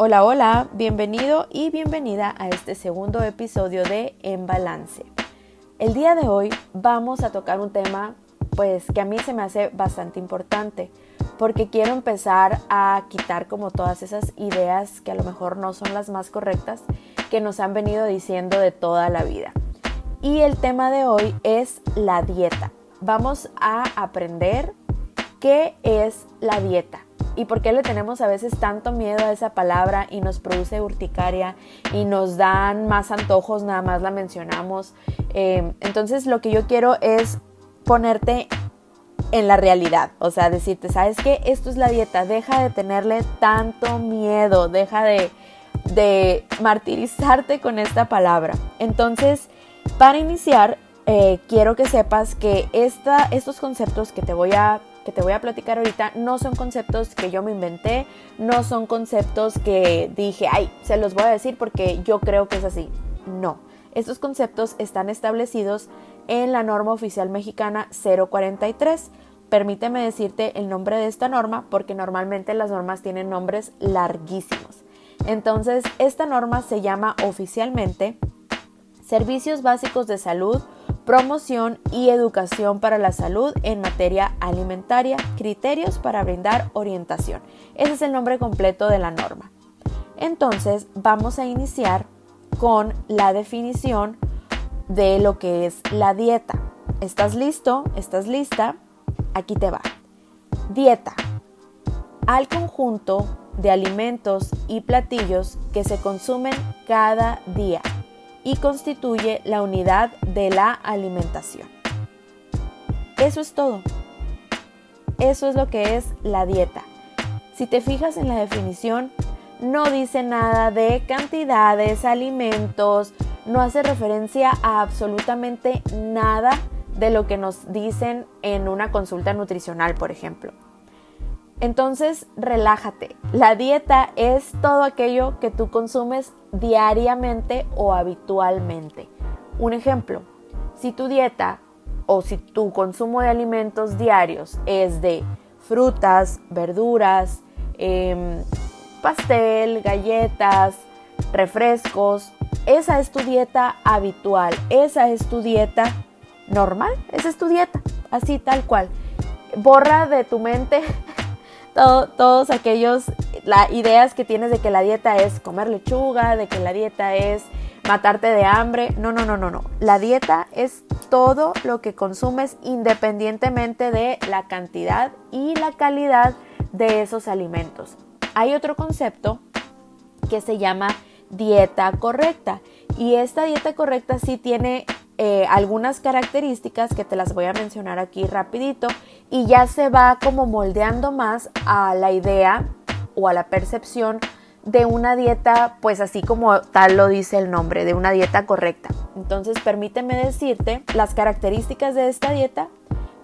Hola, hola, bienvenido y bienvenida a este segundo episodio de En Balance. El día de hoy vamos a tocar un tema pues que a mí se me hace bastante importante porque quiero empezar a quitar como todas esas ideas que a lo mejor no son las más correctas que nos han venido diciendo de toda la vida. Y el tema de hoy es la dieta. Vamos a aprender qué es la dieta y por qué le tenemos a veces tanto miedo a esa palabra y nos produce urticaria y nos dan más antojos, nada más la mencionamos. Eh, entonces lo que yo quiero es ponerte en la realidad, o sea, decirte, ¿sabes qué? Esto es la dieta, deja de tenerle tanto miedo, deja de, martirizarte con esta palabra. Entonces, para iniciar, eh, quiero que sepas que esta, estos conceptos que te voy a que te voy a platicar ahorita no son conceptos que yo me inventé, no son conceptos que dije, ay, se los voy a decir porque yo creo que es así. No, estos conceptos están establecidos en la norma oficial mexicana 043. Permíteme decirte el nombre de esta norma porque normalmente las normas tienen nombres larguísimos. Entonces, esta norma se llama oficialmente Servicios Básicos de Salud promoción y educación para la salud en materia alimentaria, criterios para brindar orientación. Ese es el nombre completo de la norma. Entonces vamos a iniciar con la definición de lo que es la dieta. ¿Estás listo? ¿Estás lista? Aquí te va. Dieta. Al conjunto de alimentos y platillos que se consumen cada día y constituye la unidad de la alimentación. Eso es todo. Eso es lo que es la dieta. Si te fijas en la definición, no dice nada de cantidades, alimentos, no hace referencia a absolutamente nada de lo que nos dicen en una consulta nutricional, por ejemplo. Entonces, relájate. La dieta es todo aquello que tú consumes diariamente o habitualmente. Un ejemplo, si tu dieta o si tu consumo de alimentos diarios es de frutas, verduras, em, pastel, galletas, refrescos, esa es tu dieta habitual, esa es tu dieta normal, esa es tu dieta, así tal cual. Borra de tu mente todos aquellos la, ideas que tienes de que la dieta es comer lechuga, de que la dieta es matarte de hambre. No, no, no, no, no. La dieta es todo lo que consumes independientemente de la cantidad y la calidad de esos alimentos. Hay otro concepto que se llama dieta correcta y esta dieta correcta sí tiene eh, algunas características que te las voy a mencionar aquí rapidito y ya se va como moldeando más a la idea o a la percepción de una dieta, pues así como tal lo dice el nombre, de una dieta correcta. Entonces permíteme decirte las características de esta dieta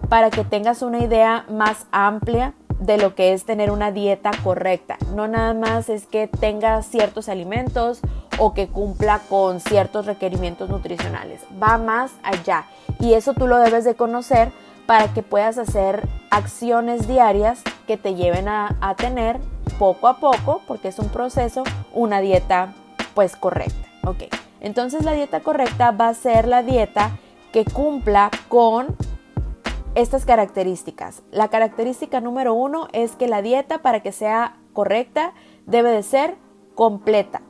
para que tengas una idea más amplia de lo que es tener una dieta correcta. No nada más es que tenga ciertos alimentos o que cumpla con ciertos requerimientos nutricionales. Va más allá y eso tú lo debes de conocer para que puedas hacer acciones diarias que te lleven a, tener poco a poco, porque es un proceso, una dieta pues correcta. Ok, entonces la dieta correcta va a ser la dieta que cumpla con estas características. La característica número uno es que la dieta para que sea correcta debe de ser completa.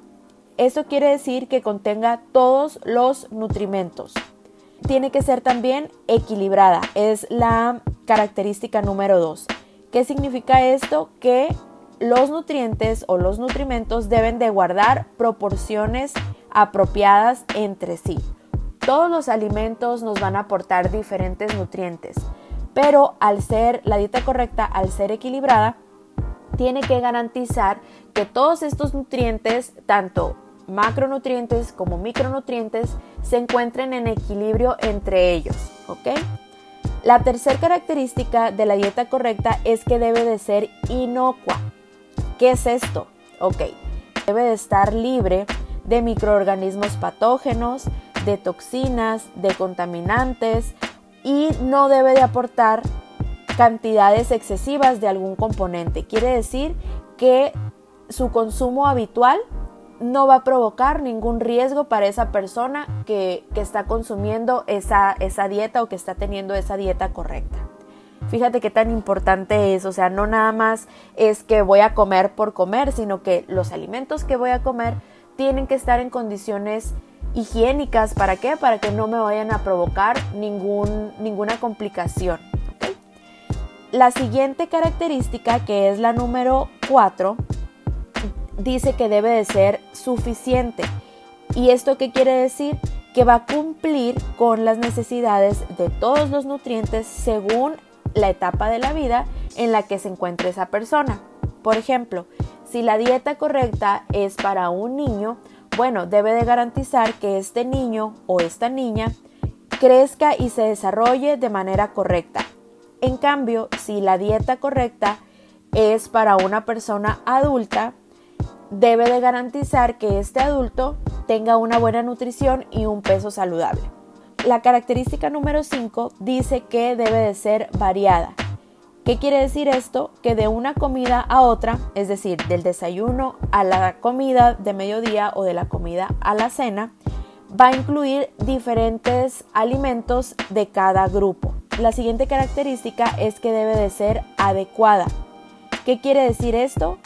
Eso quiere decir que contenga todos los nutrimentos. Tiene que ser también equilibrada, es la característica número dos. ¿Qué significa esto? Que los nutrientes o los nutrimentos deben de guardar proporciones apropiadas entre sí. Todos los alimentos nos van a aportar diferentes nutrientes, pero al ser la dieta correcta, al ser equilibrada, tiene que garantizar que todos estos nutrientes, tanto macronutrientes como micronutrientes se encuentren en equilibrio entre ellos. La tercera característica de la dieta correcta es que debe de ser inocua. ¿Qué es esto? Ok, debe de estar libre de microorganismos patógenos, de toxinas, de contaminantes y no debe de aportar cantidades excesivas de algún componente. Quiere decir que su consumo habitual no va a provocar ningún riesgo para esa persona que, está consumiendo esa, esa dieta o que está teniendo esa dieta correcta. Fíjate qué tan importante es, o sea, no nada más es que voy a comer por comer, sino que los alimentos que voy a comer tienen que estar en condiciones higiénicas. ¿Para qué? Para que no me vayan a provocar ningún, ninguna complicación. La siguiente característica, que es la número 4, dice que debe de ser suficiente. ¿Y esto qué quiere decir? Que va a cumplir con las necesidades de todos los nutrientes según la etapa de la vida en la que se encuentre esa persona. Por ejemplo, si la dieta correcta es para un niño, bueno, debe de garantizar que este niño o esta niña crezca y se desarrolle de manera correcta. En cambio, si la dieta correcta es para una persona adulta, debe de garantizar que este adulto tenga una buena nutrición y un peso saludable. La característica número 5 dice que debe de ser variada. ¿Qué quiere decir esto? Que de una comida a otra, es decir, del desayuno a la comida de mediodía o de la comida a la cena, va a incluir diferentes alimentos de cada grupo. La siguiente característica es que debe de ser adecuada. ¿Qué quiere decir esto?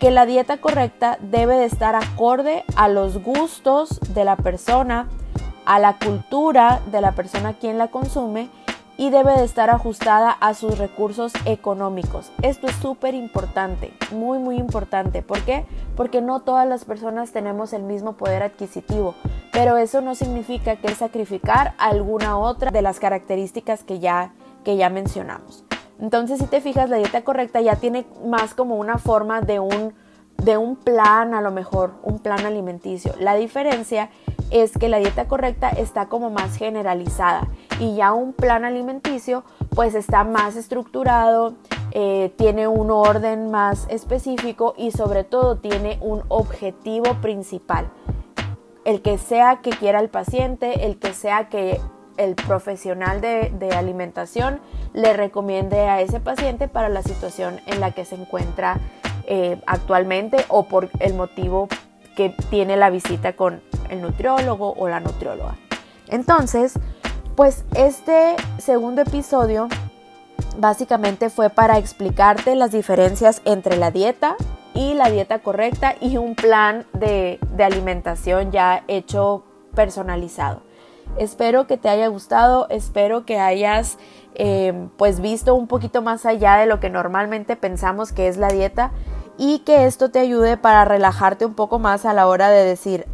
que la dieta correcta debe de estar acorde a los gustos de la persona, a la cultura de la persona quien la consume y debe de estar ajustada a sus recursos económicos. Esto es súper importante, muy muy importante. ¿Por qué? Porque no todas las personas tenemos el mismo poder adquisitivo, pero eso no significa que sacrificar alguna otra de las características que ya, que ya mencionamos. Entonces, si te fijas, la dieta correcta ya tiene más como una forma de un, de un plan, a lo mejor, un plan alimenticio. La diferencia es que la dieta correcta está como más generalizada y ya un plan alimenticio pues está más estructurado, eh, tiene un orden más específico y sobre todo tiene un objetivo principal. El que sea que quiera el paciente, el que sea que el profesional de, alimentación le recomiende a ese paciente para la situación en la que se encuentra eh, actualmente o por el motivo que tiene la visita con el nutriólogo o la nutrióloga. Entonces, pues este segundo episodio básicamente fue para explicarte las diferencias entre la dieta y la dieta correcta y un plan de alimentación ya hecho personalizado. Espero que te haya gustado, espero que hayas eh, pues visto un poquito más allá de lo que normalmente pensamos que es la dieta y que esto te ayude para relajarte un poco más a la hora de decir,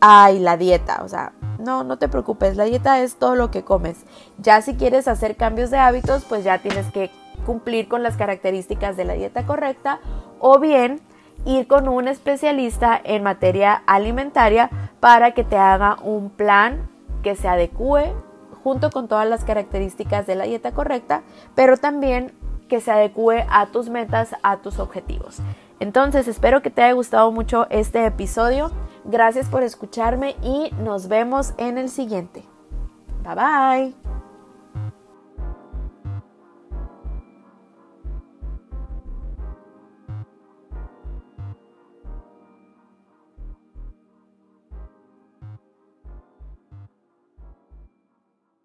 ay, la dieta, o sea, no, no te preocupes, la dieta es todo lo que comes. Ya si quieres hacer cambios de hábitos, pues ya tienes que cumplir con las características de la dieta correcta o bien ir con un especialista en materia alimentaria para que te haga un plan que se adecue junto con todas las características de la dieta correcta, pero también que se adecue a tus metas, a tus objetivos. Entonces espero que te haya gustado mucho este episodio. Gracias por escucharme y nos vemos en el siguiente. Bye bye.